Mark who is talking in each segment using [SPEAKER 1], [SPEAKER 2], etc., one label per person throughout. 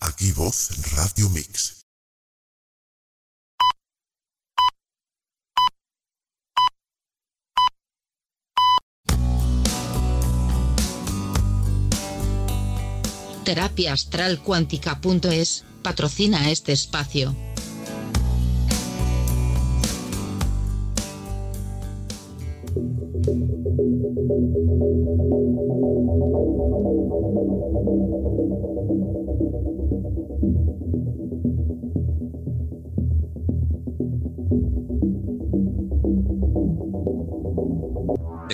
[SPEAKER 1] Aquí voz Radio Mix.
[SPEAKER 2] Terapia Astral Cuántica.es patrocina este espacio.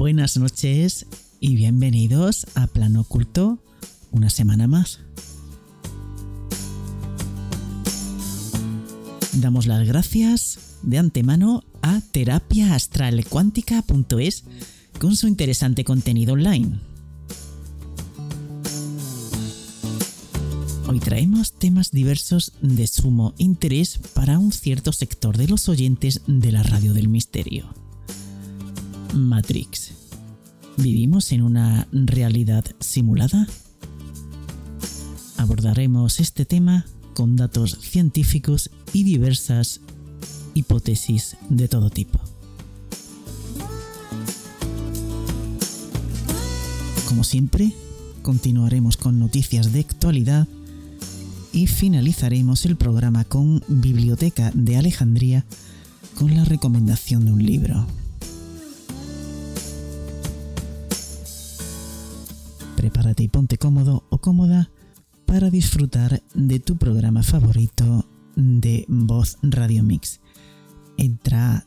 [SPEAKER 3] Buenas noches y bienvenidos a Plano Oculto una semana más. Damos las gracias de antemano a terapiaastralcuántica.es con su interesante contenido online. Hoy traemos temas diversos de sumo interés para un cierto sector de los oyentes de la radio del misterio. Matrix. ¿Vivimos en una realidad simulada? Abordaremos este tema con datos científicos y diversas hipótesis de todo tipo. Como siempre, continuaremos con noticias de actualidad y finalizaremos el programa con Biblioteca de Alejandría con la recomendación de un libro. Prepárate y ponte cómodo o cómoda para disfrutar de tu programa favorito de Voz Radio Mix. Entra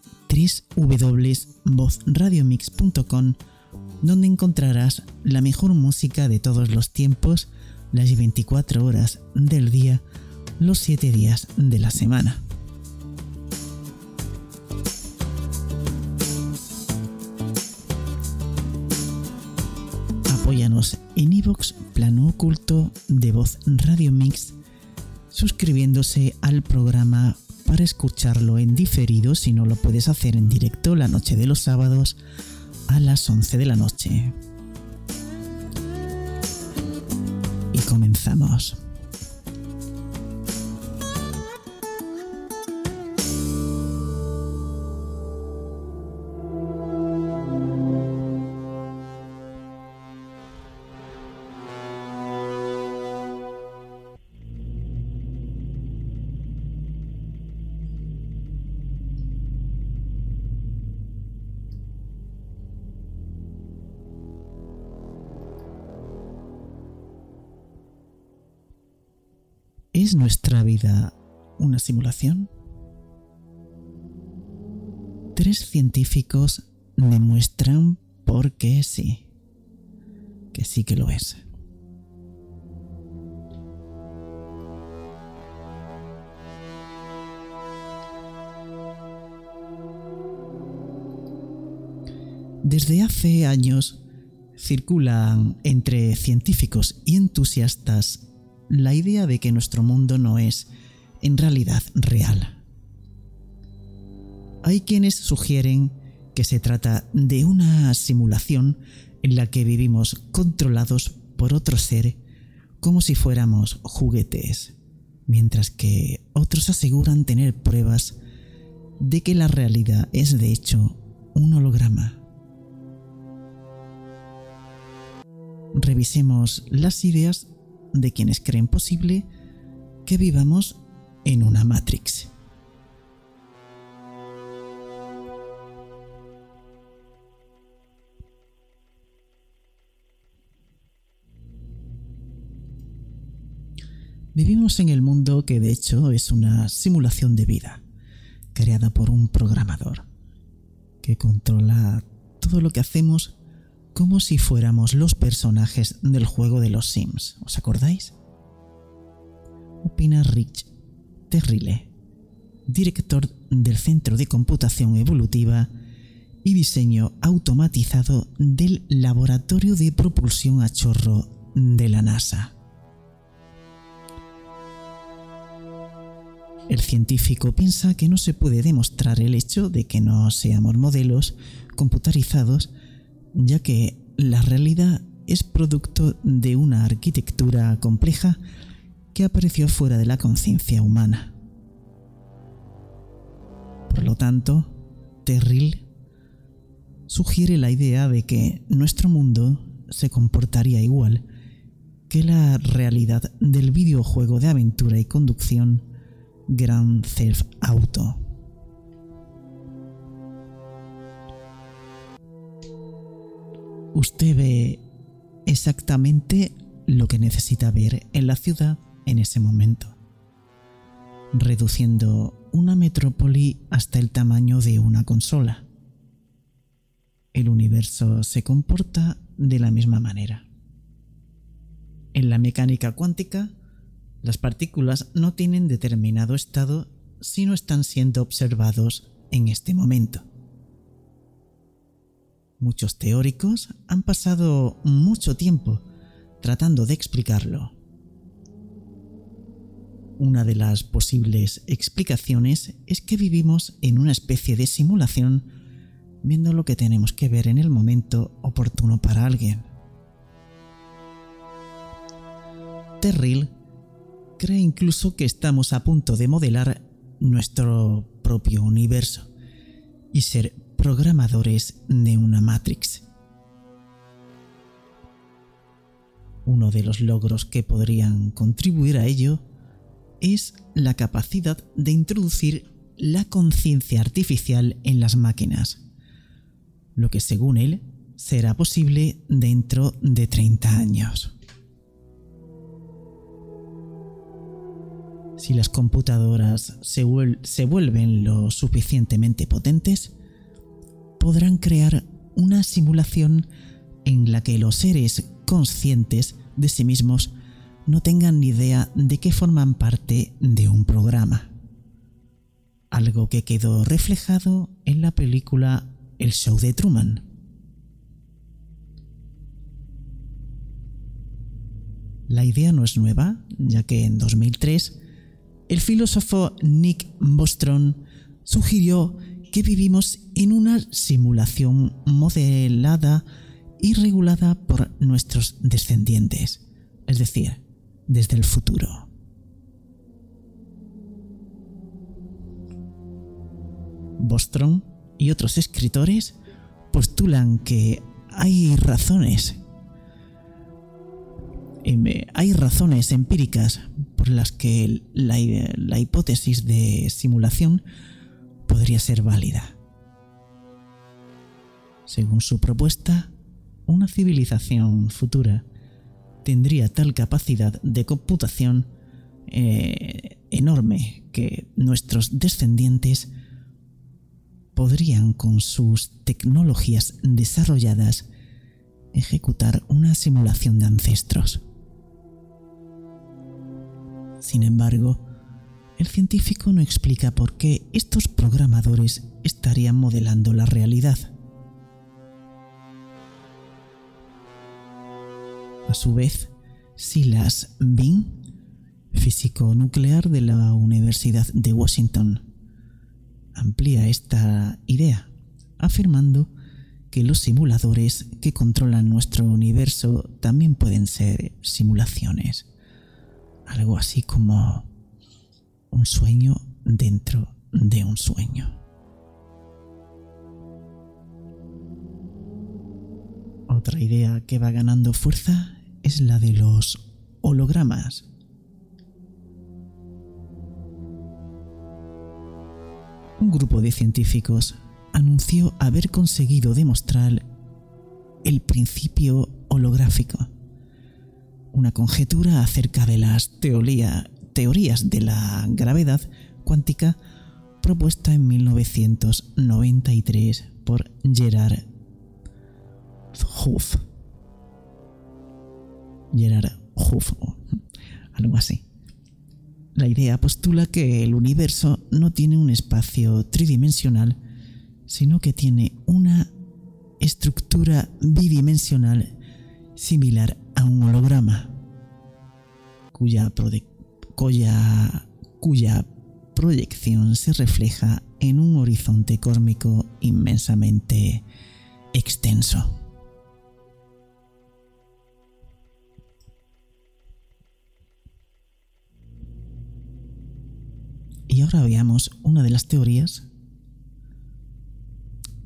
[SPEAKER 3] www.vozradiomix.com donde encontrarás la mejor música de todos los tiempos, las 24 horas del día, los 7 días de la semana. En iVox Plano Oculto de Voz Radio Mix, suscribiéndose al programa para escucharlo en diferido si no lo puedes hacer en directo la noche de los sábados a las 11 de la noche. Y comenzamos. ¿Es nuestra vida una simulación? Tres científicos demuestran por qué sí, que sí que lo es. Desde hace años circulan entre científicos y entusiastas la idea de que nuestro mundo no es en realidad real. Hay quienes sugieren que se trata de una simulación en la que vivimos controlados por otro ser como si fuéramos juguetes, mientras que otros aseguran tener pruebas de que la realidad es de hecho un holograma. Revisemos las ideas de quienes creen posible que vivamos en una Matrix. Vivimos en el mundo que de hecho es una simulación de vida, creada por un programador, que controla todo lo que hacemos como si fuéramos los personajes del juego de los Sims. ¿Os acordáis? Opina Rich Terrile, director del Centro de Computación Evolutiva y Diseño Automatizado del Laboratorio de Propulsión a Chorro de la NASA. El científico piensa que no se puede demostrar el hecho de que no seamos modelos computarizados, ya que la realidad es producto de una arquitectura compleja que apareció fuera de la conciencia humana. Por lo tanto, Terril sugiere la idea de que nuestro mundo se comportaría igual que la realidad del videojuego de aventura y conducción Grand Theft Auto. Usted ve exactamente lo que necesita ver en la ciudad en ese momento, reduciendo una metrópoli hasta el tamaño de una consola. El universo se comporta de la misma manera. En la mecánica cuántica, las partículas no tienen determinado estado si no están siendo observados en este momento. Muchos teóricos han pasado mucho tiempo tratando de explicarlo. Una de las posibles explicaciones es que vivimos en una especie de simulación viendo lo que tenemos que ver en el momento oportuno para alguien. Terril cree incluso que estamos a punto de modelar nuestro propio universo y ser programadores de una Matrix. Uno de los logros que podrían contribuir a ello es la capacidad de introducir la conciencia artificial en las máquinas, lo que según él será posible dentro de 30 años. Si las computadoras se, vuelven lo suficientemente potentes, podrán crear una simulación en la que los seres conscientes de sí mismos no tengan ni idea de que forman parte de un programa. Algo que quedó reflejado en la película El Show de Truman. La idea no es nueva, ya que en 2003 el filósofo Nick Bostrom sugirió que vivimos en una simulación modelada y regulada por nuestros descendientes, es decir, desde el futuro. Bostrom y otros escritores postulan que hay razones hay razones empíricas por las que la, la hipótesis de simulación podría ser válida. Según su propuesta, una civilización futura tendría tal capacidad de computación eh, enorme que nuestros descendientes podrían con sus tecnologías desarrolladas ejecutar una simulación de ancestros. Sin embargo, el científico no explica por qué estos programadores estarían modelando la realidad. A su vez, Silas Bean, físico nuclear de la Universidad de Washington, amplía esta idea, afirmando que los simuladores que controlan nuestro universo también pueden ser simulaciones algo así como un sueño dentro de un sueño. Otra idea que va ganando fuerza es la de los hologramas. Un grupo de científicos anunció haber conseguido demostrar el principio holográfico una conjetura acerca de las teoría, teorías de la gravedad cuántica propuesta en 1993 por Gerard Huff. Gerard Huff, o algo así. La idea postula que el universo no tiene un espacio tridimensional, sino que tiene una estructura bidimensional similar a un holograma, cuya, cuya, proyección se refleja en un horizonte cósmico inmensamente extenso. Y ahora veamos una de las teorías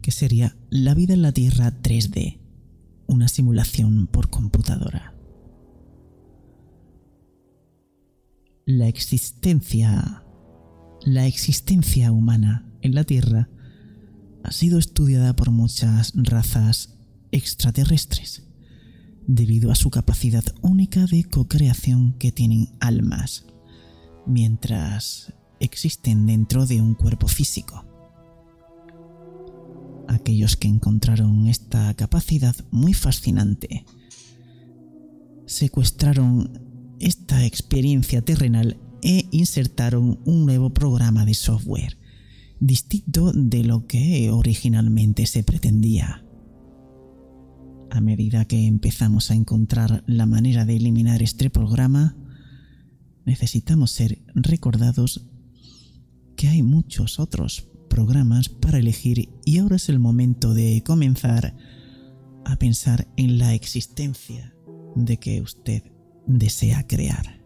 [SPEAKER 3] que sería la vida en la Tierra 3D, una simulación por computadora. La existencia la existencia humana en la Tierra ha sido estudiada por muchas razas extraterrestres debido a su capacidad única de co-creación que tienen almas, mientras existen dentro de un cuerpo físico. Aquellos que encontraron esta capacidad muy fascinante secuestraron esta experiencia terrenal e insertaron un nuevo programa de software, distinto de lo que originalmente se pretendía. A medida que empezamos a encontrar la manera de eliminar este programa, necesitamos ser recordados que hay muchos otros programas para elegir y ahora es el momento de comenzar a pensar en la existencia de que usted desea crear.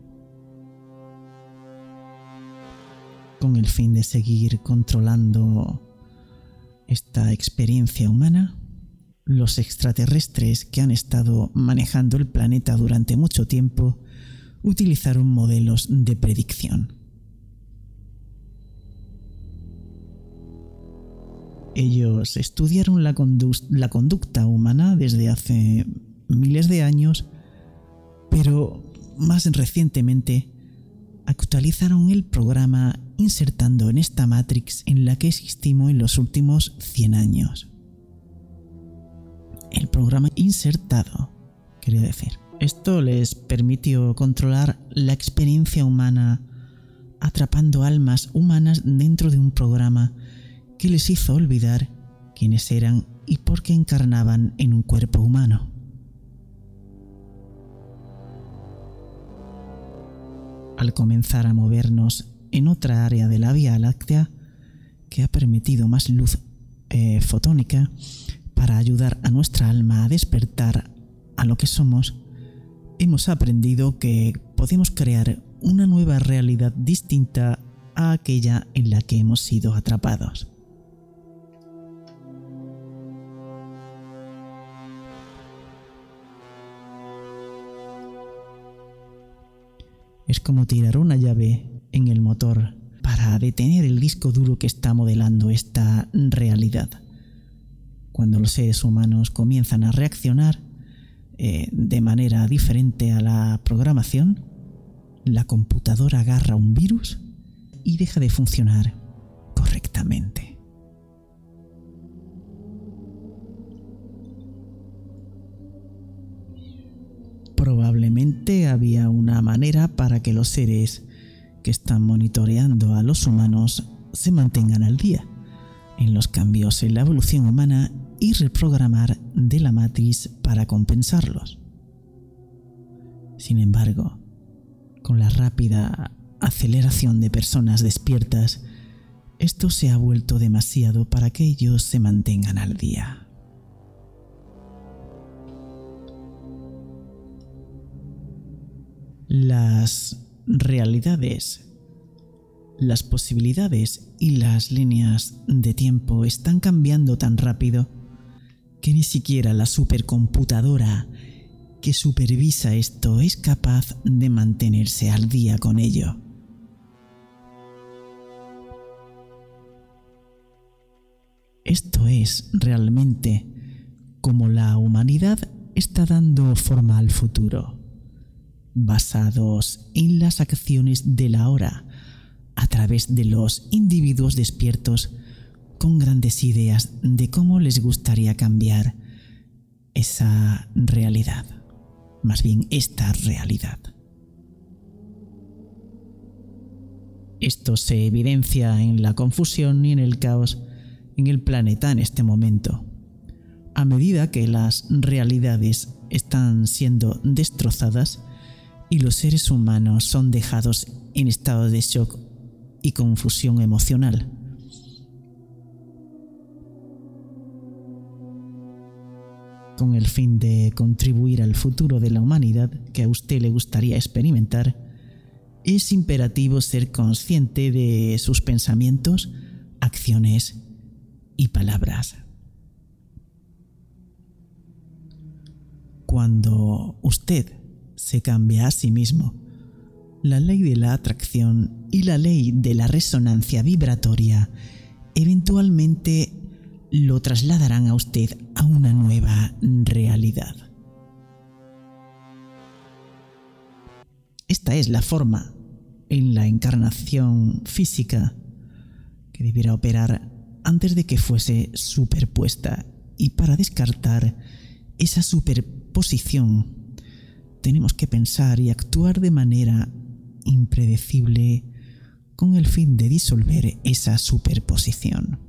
[SPEAKER 3] con el fin de seguir controlando esta experiencia humana, los extraterrestres que han estado manejando el planeta durante mucho tiempo utilizaron modelos de predicción. Ellos estudiaron la, conducta humana desde hace miles de años, pero más recientemente actualizaron el programa insertando en esta Matrix en la que existimos en los últimos 100 años. El programa insertado, quería decir. Esto les permitió controlar la experiencia humana atrapando almas humanas dentro de un programa que les hizo olvidar quiénes eran y por qué encarnaban en un cuerpo humano. Al comenzar a movernos en otra área de la Vía Láctea que ha permitido más luz eh, fotónica para ayudar a nuestra alma a despertar a lo que somos, hemos aprendido que podemos crear una nueva realidad distinta a aquella en la que hemos sido atrapados. Es como tirar una llave en el motor para detener el disco duro que está modelando esta realidad. Cuando los seres humanos comienzan a reaccionar eh, de manera diferente a la programación, la computadora agarra un virus y deja de funcionar correctamente. Había una manera para que los seres que están monitoreando a los humanos se mantengan al día en los cambios en la evolución humana y reprogramar de la matriz para compensarlos. Sin embargo, con la rápida aceleración de personas despiertas, esto se ha vuelto demasiado para que ellos se mantengan al día. Las realidades. Las posibilidades y las líneas de tiempo están cambiando tan rápido que ni siquiera la supercomputadora que supervisa esto es capaz de mantenerse al día con ello. Esto es realmente como la humanidad está dando forma al futuro basados en las acciones de la hora a través de los individuos despiertos con grandes ideas de cómo les gustaría cambiar esa realidad, más bien esta realidad. Esto se evidencia en la confusión y en el caos en el planeta en este momento. A medida que las realidades están siendo destrozadas y los seres humanos son dejados en estado de shock y confusión emocional. Con el fin de contribuir al futuro de la humanidad que a usted le gustaría experimentar, es imperativo ser consciente de sus pensamientos, acciones y palabras. Cuando usted se cambia a sí mismo, la ley de la atracción y la ley de la resonancia vibratoria eventualmente lo trasladarán a usted a una nueva realidad. Esta es la forma en la encarnación física que debiera operar antes de que fuese superpuesta y para descartar esa superposición tenemos que pensar y actuar de manera impredecible con el fin de disolver esa superposición.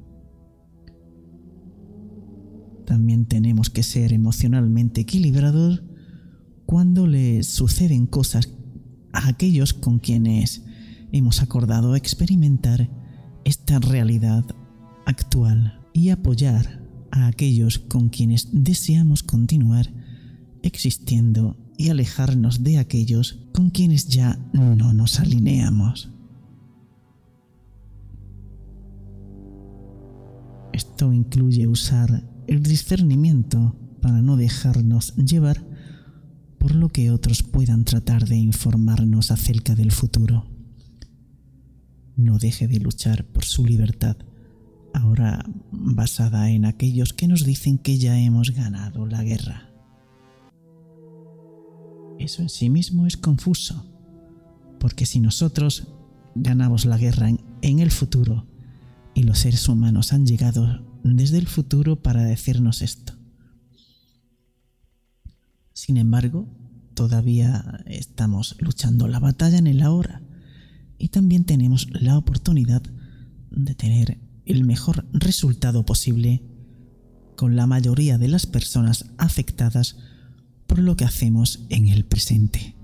[SPEAKER 3] También tenemos que ser emocionalmente equilibrados cuando le suceden cosas a aquellos con quienes hemos acordado experimentar esta realidad actual y apoyar a aquellos con quienes deseamos continuar existiendo y alejarnos de aquellos con quienes ya no nos alineamos. Esto incluye usar el discernimiento para no dejarnos llevar por lo que otros puedan tratar de informarnos acerca del futuro. No deje de luchar por su libertad, ahora basada en aquellos que nos dicen que ya hemos ganado la guerra. Eso en sí mismo es confuso, porque si nosotros ganamos la guerra en, el futuro y los seres humanos han llegado desde el futuro para decirnos esto, sin embargo, todavía estamos luchando la batalla en el ahora y también tenemos la oportunidad de tener el mejor resultado posible con la mayoría de las personas afectadas por lo que hacemos en el presente.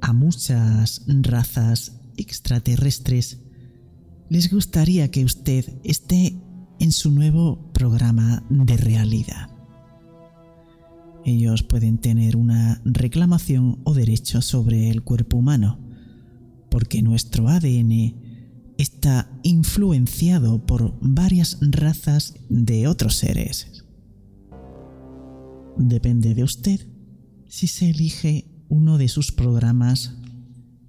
[SPEAKER 3] A muchas razas extraterrestres les gustaría que usted esté en su nuevo programa de realidad. Ellos pueden tener una reclamación o derecho sobre el cuerpo humano, porque nuestro ADN está influenciado por varias razas de otros seres. Depende de usted si se elige uno de sus programas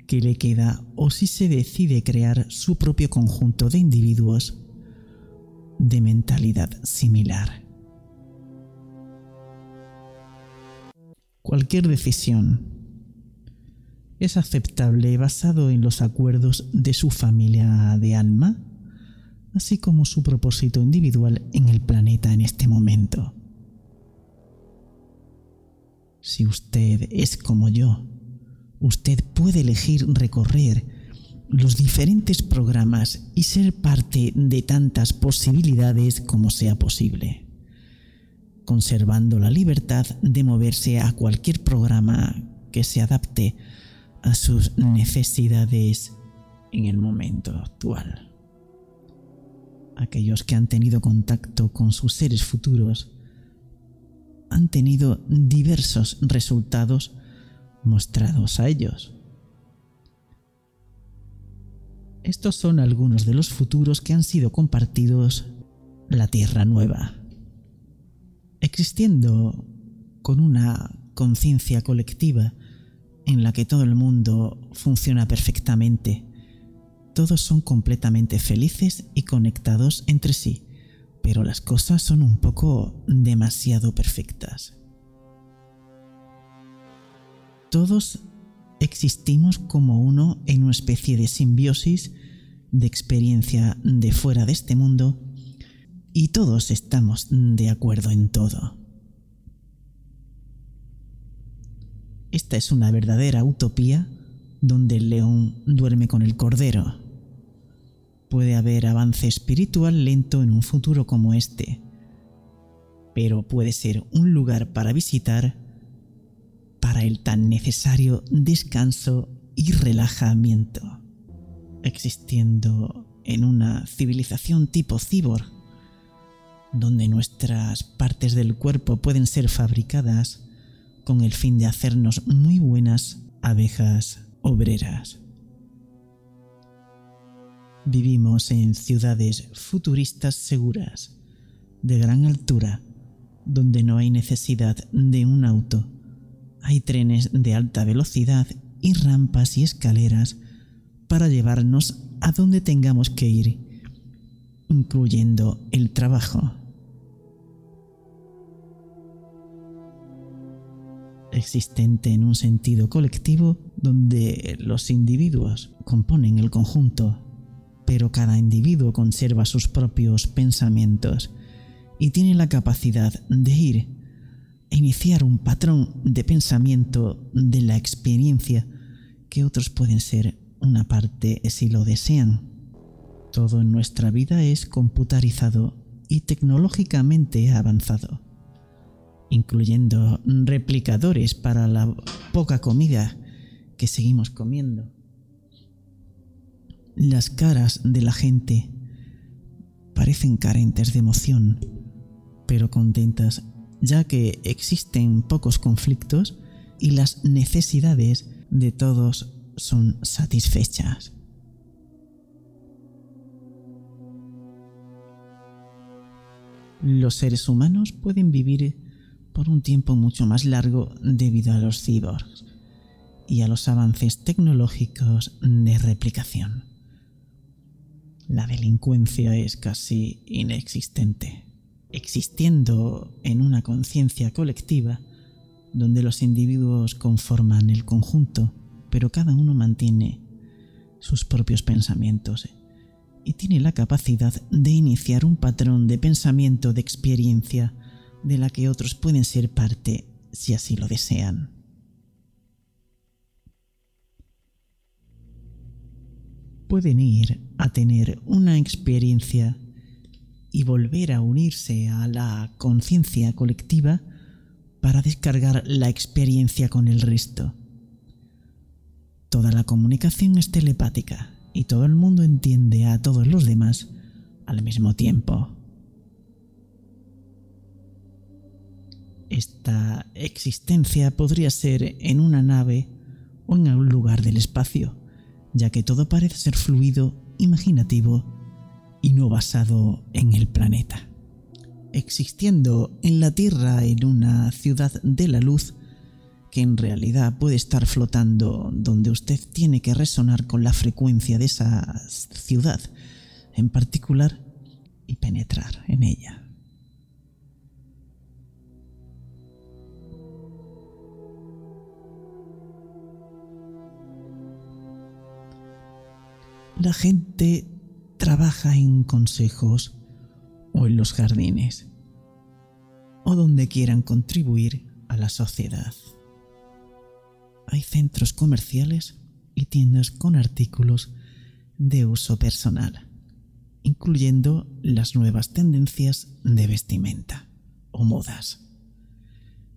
[SPEAKER 3] que le queda o si se decide crear su propio conjunto de individuos de mentalidad similar. Cualquier decisión es aceptable basado en los acuerdos de su familia de alma, así como su propósito individual en el planeta en este momento. Si usted es como yo, usted puede elegir recorrer los diferentes programas y ser parte de tantas posibilidades como sea posible, conservando la libertad de moverse a cualquier programa que se adapte a sus necesidades en el momento actual. Aquellos que han tenido contacto con sus seres futuros han tenido diversos resultados mostrados a ellos. Estos son algunos de los futuros que han sido compartidos la Tierra Nueva. Existiendo con una conciencia colectiva en la que todo el mundo funciona perfectamente, todos son completamente felices y conectados entre sí, pero las cosas son un poco demasiado perfectas. Todos existimos como uno en una especie de simbiosis de experiencia de fuera de este mundo y todos estamos de acuerdo en todo. Esta es una verdadera utopía donde el león duerme con el cordero. Puede haber avance espiritual lento en un futuro como este, pero puede ser un lugar para visitar para el tan necesario descanso y relajamiento, existiendo en una civilización tipo cibor, donde nuestras partes del cuerpo pueden ser fabricadas con el fin de hacernos muy buenas abejas obreras. Vivimos en ciudades futuristas seguras, de gran altura, donde no hay necesidad de un auto hay trenes de alta velocidad y rampas y escaleras para llevarnos a donde tengamos que ir, incluyendo el trabajo. Existente en un sentido colectivo donde los individuos componen el conjunto, pero cada individuo conserva sus propios pensamientos y tiene la capacidad de ir iniciar un patrón de pensamiento de la experiencia que otros pueden ser una parte si lo desean. Todo en nuestra vida es computarizado y tecnológicamente avanzado, incluyendo replicadores para la poca comida que seguimos comiendo. Las caras de la gente parecen carentes de emoción, pero contentas ya que existen pocos conflictos y las necesidades de todos son satisfechas. Los seres humanos pueden vivir por un tiempo mucho más largo debido a los cyborgs y a los avances tecnológicos de replicación. La delincuencia es casi inexistente existiendo en una conciencia colectiva donde los individuos conforman el conjunto, pero cada uno mantiene sus propios pensamientos y tiene la capacidad de iniciar un patrón de pensamiento de experiencia de la que otros pueden ser parte si así lo desean. Pueden ir a tener una experiencia y volver a unirse a la conciencia colectiva para descargar la experiencia con el resto. Toda la comunicación es telepática y todo el mundo entiende a todos los demás al mismo tiempo. Esta existencia podría ser en una nave o en algún lugar del espacio, ya que todo parece ser fluido, imaginativo y no basado en el planeta. Existiendo en la Tierra en una ciudad de la luz que en realidad puede estar flotando donde usted tiene que resonar con la frecuencia de esa ciudad en particular y penetrar en ella. La gente trabaja en consejos o en los jardines o donde quieran contribuir a la sociedad. Hay centros comerciales y tiendas con artículos de uso personal, incluyendo las nuevas tendencias de vestimenta o modas.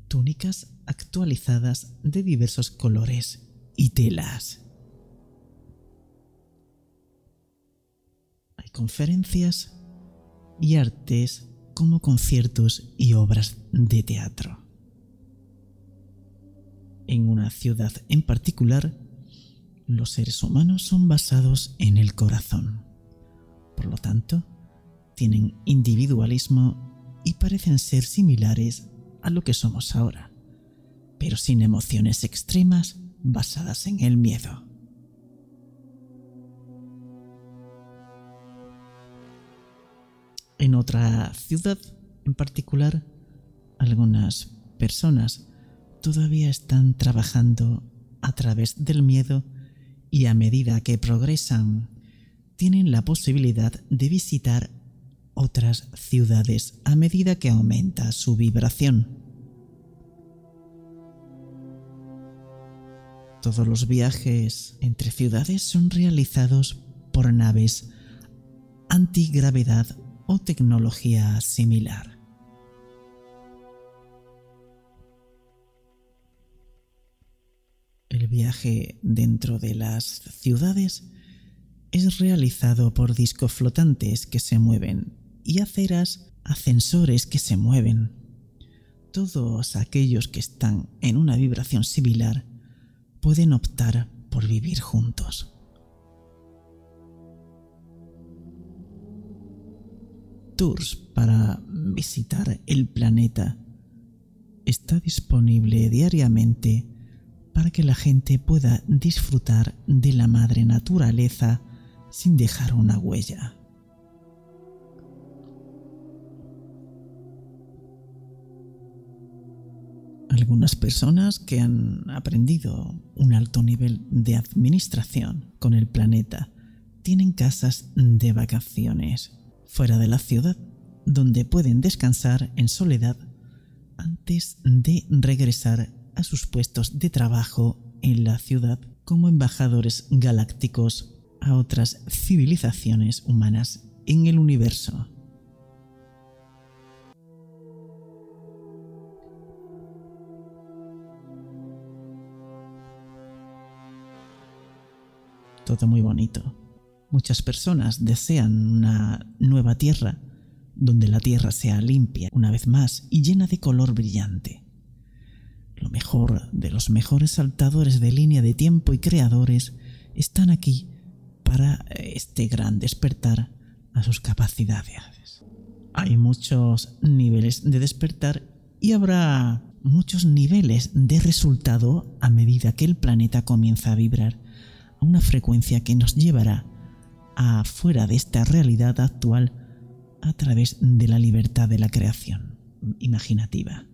[SPEAKER 3] Túnicas actualizadas de diversos colores y telas conferencias y artes como conciertos y obras de teatro. En una ciudad en particular, los seres humanos son basados en el corazón. Por lo tanto, tienen individualismo y parecen ser similares a lo que somos ahora, pero sin emociones extremas basadas en el miedo. En otra ciudad en particular, algunas personas todavía están trabajando a través del miedo y a medida que progresan tienen la posibilidad de visitar otras ciudades a medida que aumenta su vibración. Todos los viajes entre ciudades son realizados por naves antigravedad o tecnología similar. El viaje dentro de las ciudades es realizado por discos flotantes que se mueven y aceras, ascensores que se mueven. Todos aquellos que están en una vibración similar pueden optar por vivir juntos. Tours para visitar el planeta está disponible diariamente para que la gente pueda disfrutar de la madre naturaleza sin dejar una huella. Algunas personas que han aprendido un alto nivel de administración con el planeta tienen casas de vacaciones fuera de la ciudad donde pueden descansar en soledad antes de regresar a sus puestos de trabajo en la ciudad como embajadores galácticos a otras civilizaciones humanas en el universo. Todo muy bonito. Muchas personas desean una nueva tierra, donde la tierra sea limpia una vez más y llena de color brillante. Lo mejor de los mejores saltadores de línea de tiempo y creadores están aquí para este gran despertar a sus capacidades. Hay muchos niveles de despertar y habrá muchos niveles de resultado a medida que el planeta comienza a vibrar a una frecuencia que nos llevará afuera de esta realidad actual a través de la libertad de la creación imaginativa.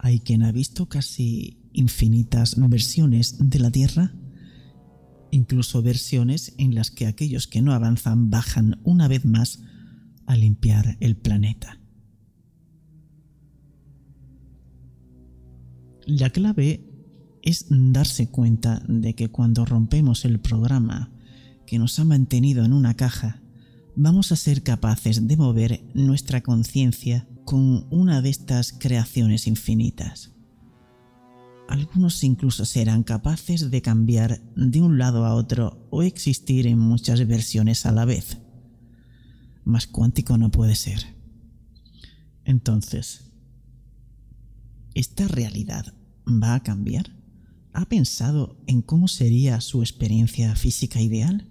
[SPEAKER 3] Hay quien ha visto casi infinitas versiones de la Tierra, incluso versiones en las que aquellos que no avanzan bajan una vez más a limpiar el planeta. La clave es darse cuenta de que cuando rompemos el programa que nos ha mantenido en una caja, vamos a ser capaces de mover nuestra conciencia con una de estas creaciones infinitas. Algunos incluso serán capaces de cambiar de un lado a otro o existir en muchas versiones a la vez. Más cuántico no puede ser. Entonces, ¿esta realidad va a cambiar? ¿Ha pensado en cómo sería su experiencia física ideal?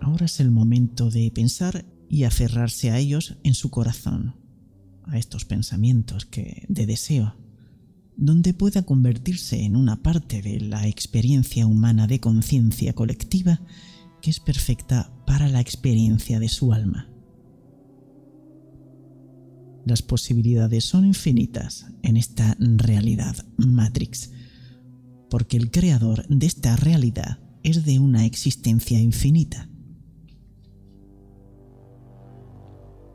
[SPEAKER 3] Ahora es el momento de pensar y aferrarse a ellos en su corazón, a estos pensamientos que de deseo, donde pueda convertirse en una parte de la experiencia humana de conciencia colectiva que es perfecta para la experiencia de su alma. Las posibilidades son infinitas en esta realidad Matrix, porque el creador de esta realidad es de una existencia infinita.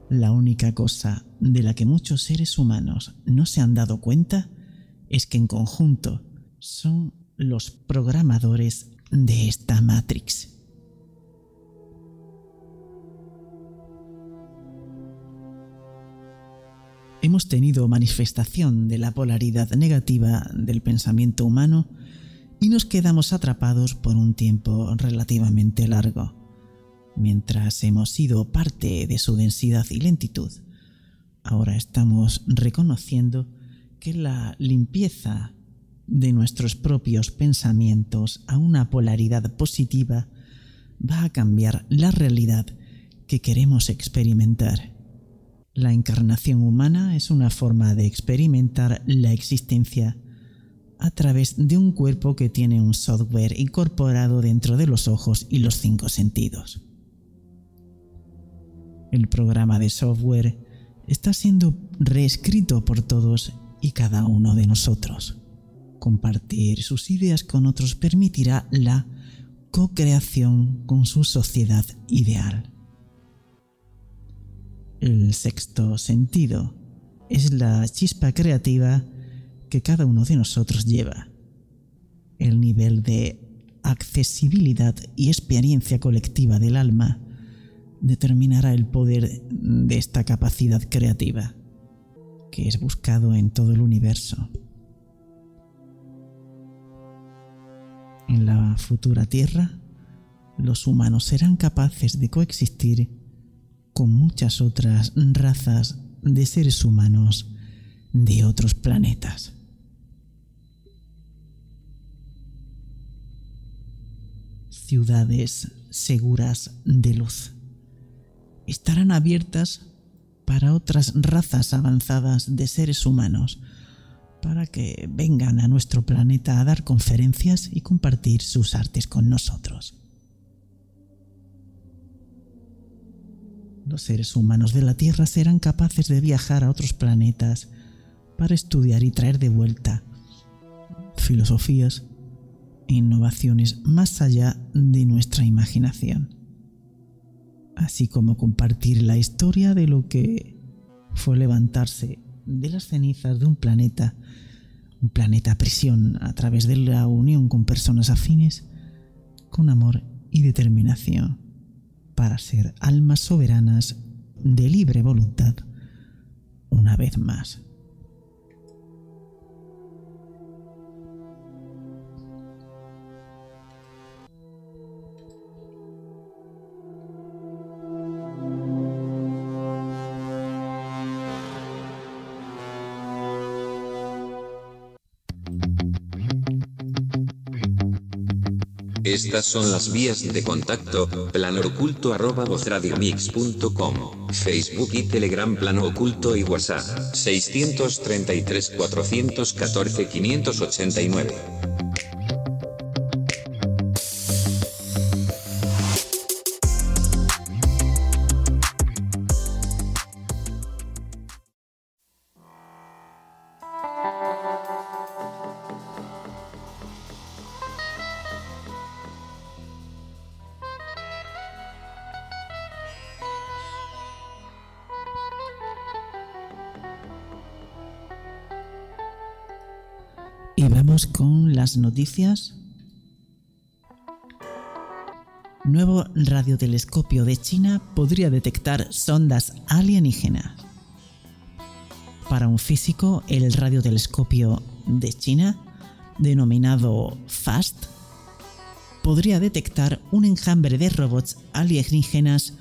[SPEAKER 3] La única cosa de la que muchos seres humanos no se han dado cuenta es que en conjunto son los programadores de esta Matrix. Hemos tenido manifestación de la polaridad negativa del pensamiento humano y nos quedamos atrapados por un tiempo relativamente largo mientras hemos sido parte de su densidad y lentitud, ahora estamos reconociendo que la limpieza de nuestros propios pensamientos a una polaridad positiva va a cambiar la realidad que queremos experimentar. La encarnación humana es una forma de experimentar la existencia a través de un cuerpo que tiene un software incorporado dentro de los ojos y los cinco sentidos. El programa de software está siendo reescrito por todos y cada uno de nosotros. Compartir sus ideas con otros permitirá la co-creación con su sociedad ideal. El sexto sentido es la chispa creativa que cada uno de nosotros lleva. El nivel de accesibilidad y experiencia colectiva del alma determinará el poder de esta capacidad creativa, que es buscado en todo el universo. En la futura Tierra, los humanos serán capaces de coexistir con muchas otras razas de seres humanos de otros planetas. Ciudades seguras de luz estarán abiertas para otras razas avanzadas de seres humanos, para que vengan a nuestro planeta a dar conferencias y compartir sus artes con nosotros. Los seres humanos de la Tierra serán capaces de viajar a otros planetas para estudiar y traer de vuelta filosofías e innovaciones más allá de nuestra imaginación. Así como compartir la historia de lo que fue levantarse de las cenizas de un planeta, un planeta prisión a través de la unión con personas afines, con amor y determinación, para ser almas soberanas de libre voluntad una vez más.
[SPEAKER 4] Estas son las vías de contacto, plano oculto arroba vozradiomix.com, Facebook y Telegram plano oculto y WhatsApp, 633 414 589.
[SPEAKER 3] Las noticias. Nuevo radiotelescopio de China podría detectar sondas alienígenas. Para un físico, el radiotelescopio de China, denominado FAST, podría detectar un enjambre de robots alienígenas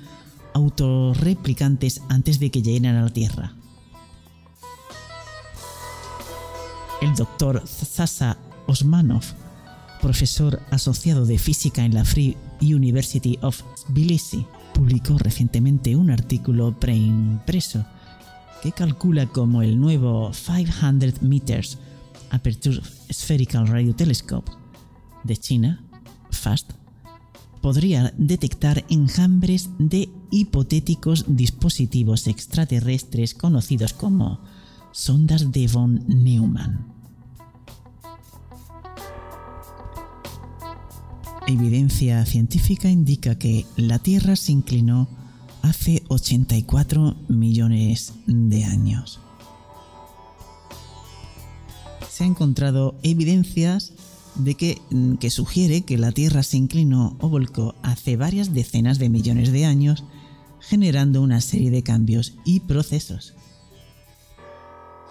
[SPEAKER 3] autorreplicantes antes de que lleguen a la Tierra. el doctor Zasa Osmanov, profesor asociado de física en la Free University of Tbilisi, publicó recientemente un artículo preimpreso que calcula como el nuevo 500 Meters Aperture Spherical Radio Telescope de China, FAST, podría detectar enjambres de hipotéticos dispositivos extraterrestres conocidos como sondas de von Neumann. Evidencia científica indica que la Tierra se inclinó hace 84 millones de años. Se han encontrado evidencias de que, que sugiere que la Tierra se inclinó o volcó hace varias decenas de millones de años, generando una serie de cambios y procesos.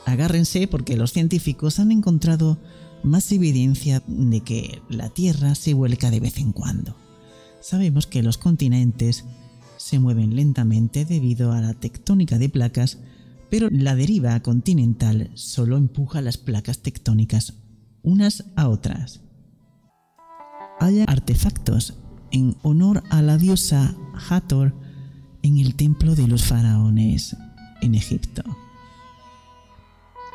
[SPEAKER 3] Agárrense porque los científicos han encontrado más evidencia de que la Tierra se vuelca de vez en cuando. Sabemos que los continentes se mueven lentamente debido a la tectónica de placas, pero la deriva continental solo empuja las placas tectónicas unas a otras. Hay artefactos en honor a la diosa Hathor en el templo de los faraones en Egipto.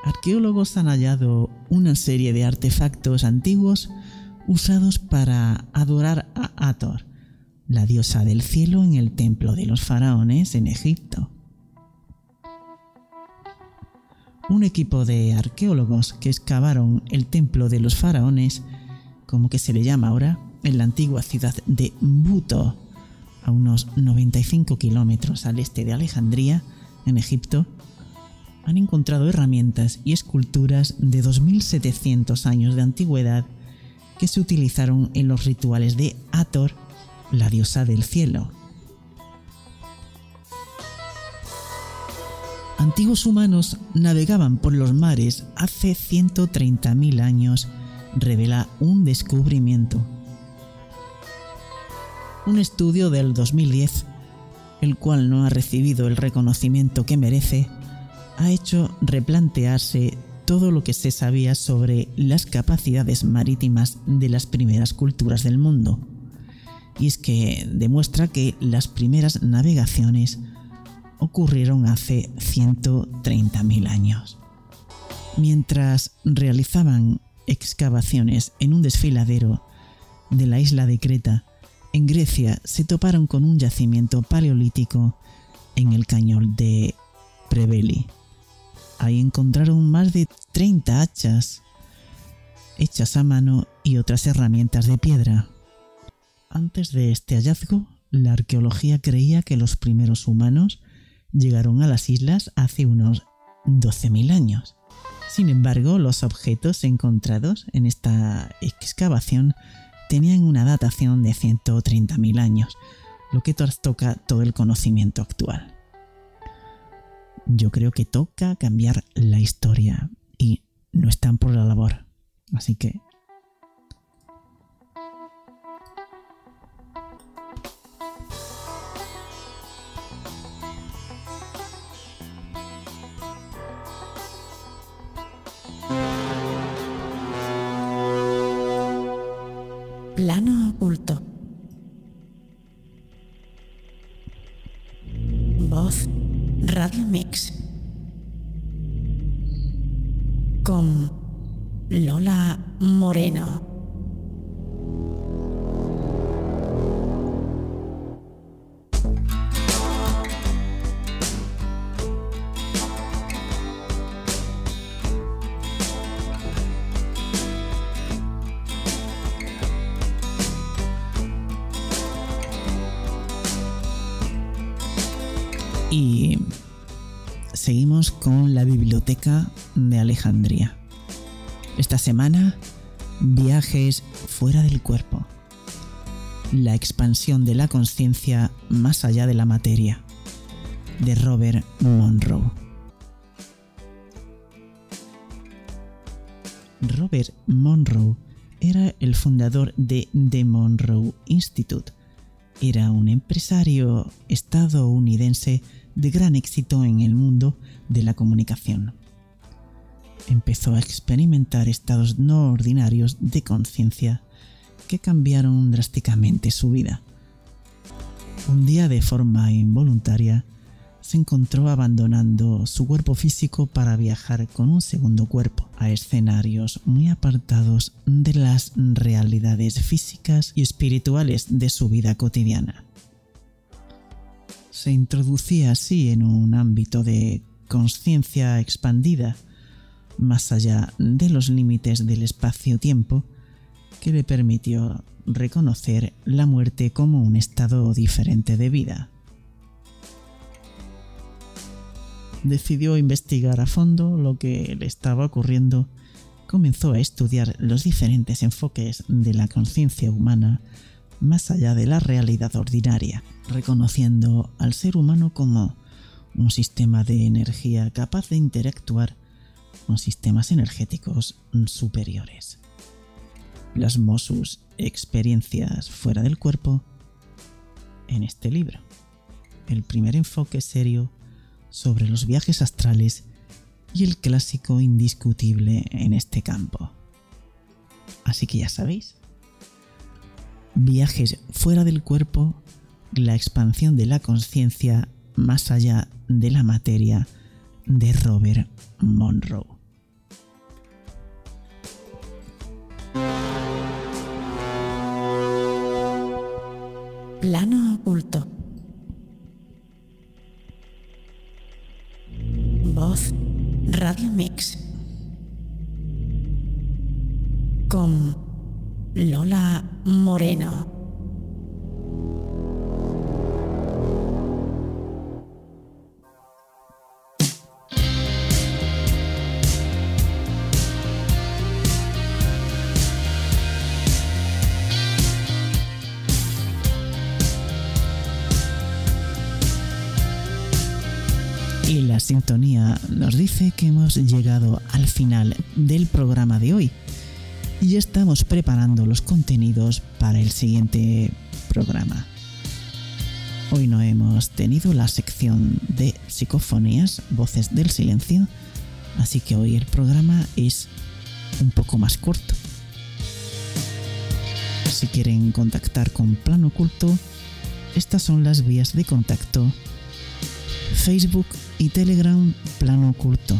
[SPEAKER 3] Arqueólogos han hallado una serie de artefactos antiguos usados para adorar a Ator, la diosa del cielo en el templo de los faraones en Egipto. Un equipo de arqueólogos que excavaron el templo de los faraones, como que se le llama ahora, en la antigua ciudad de Buto, a unos 95 kilómetros al este de Alejandría, en Egipto, han encontrado herramientas y esculturas de 2700 años de antigüedad que se utilizaron en los rituales de Ator la diosa del cielo. Antiguos humanos navegaban por los mares hace 130.000 años, revela un descubrimiento. Un estudio del 2010, el cual no ha recibido el reconocimiento que merece, ha hecho replantearse todo lo que se sabía sobre las capacidades marítimas de las primeras culturas del mundo y es que demuestra que las primeras navegaciones ocurrieron hace 130.000 años. Mientras realizaban excavaciones en un desfiladero de la isla de Creta, en Grecia se toparon con un yacimiento paleolítico en el cañón de Preveli. Ahí encontraron más de 30 hachas hechas a mano y otras herramientas de piedra. Antes de este hallazgo, la arqueología creía que los primeros humanos llegaron a las islas hace unos 12.000 años. Sin embargo, los objetos encontrados en esta excavación tenían una datación de 130.000 años, lo que trastoca todo el conocimiento actual. Yo creo que toca cambiar la historia y no están por la labor. Así que
[SPEAKER 2] Plano oculto. Radio Mix.
[SPEAKER 3] Esta semana, viajes fuera del cuerpo. La expansión de la conciencia más allá de la materia. De Robert Monroe. Robert Monroe era el fundador de The Monroe Institute. Era un empresario estadounidense de gran éxito en el mundo de la comunicación. Empezó a experimentar estados no ordinarios de conciencia que cambiaron drásticamente su vida. Un día de forma involuntaria, se encontró abandonando su cuerpo físico para viajar con un segundo cuerpo a escenarios muy apartados de las realidades físicas y espirituales de su vida cotidiana se introducía así en un ámbito de conciencia expandida, más allá de los límites del espacio-tiempo, que le permitió reconocer la muerte como un estado diferente de vida. Decidió investigar a fondo lo que le estaba ocurriendo, comenzó a estudiar los diferentes enfoques de la conciencia humana más allá de la realidad ordinaria, reconociendo al ser humano como un sistema de energía capaz de interactuar con sistemas energéticos superiores. Plasmó sus experiencias fuera del cuerpo en este libro, el primer enfoque serio sobre los viajes astrales y el clásico indiscutible en este campo. Así que ya sabéis, viajes fuera del cuerpo, la expansión de la conciencia más allá de la materia de Robert Monroe. Preparando los contenidos para el siguiente programa. Hoy no hemos tenido la sección de psicofonías, voces del silencio, así que hoy el programa es un poco más corto. Si quieren contactar con Plano Oculto, estas son las vías de contacto. Facebook y Telegram Plano Oculto.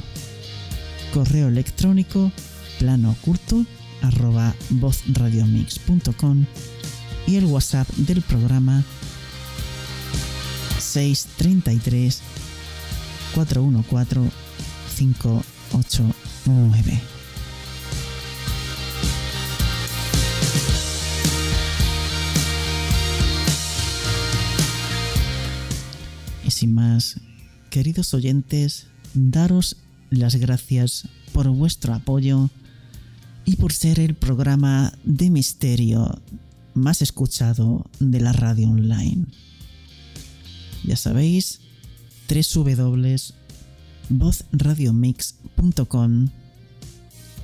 [SPEAKER 3] Correo electrónico plano oculto arroba vozradiomix.com y el WhatsApp del programa 633 414 589. Y sin más, queridos oyentes, daros las gracias por vuestro apoyo y por ser el programa de misterio más escuchado de la radio online. Ya sabéis, www.vozradiomix.com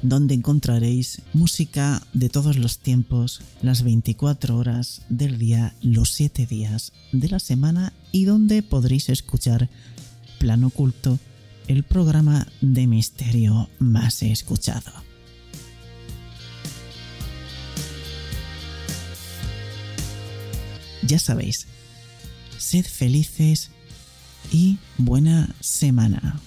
[SPEAKER 3] donde encontraréis música de todos los tiempos, las 24 horas del día, los 7 días de la semana y donde podréis escuchar Plano Oculto, el programa de misterio más escuchado. Ya sabéis, sed felices y buena semana.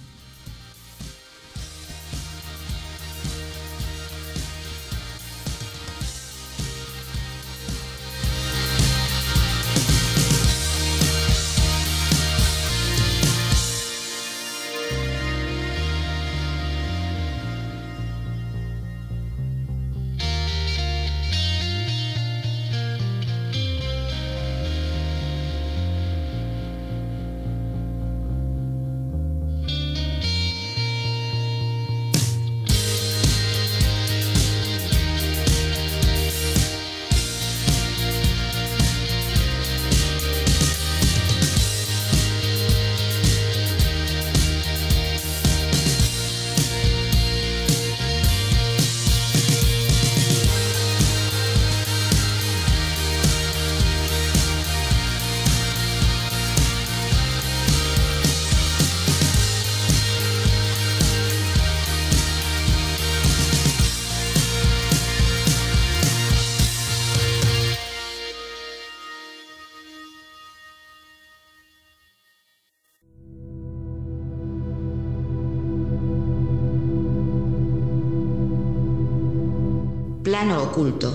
[SPEAKER 2] Oculto.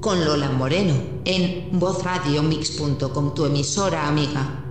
[SPEAKER 2] Con Lola Moreno en vozradiomix.com, tu emisora amiga.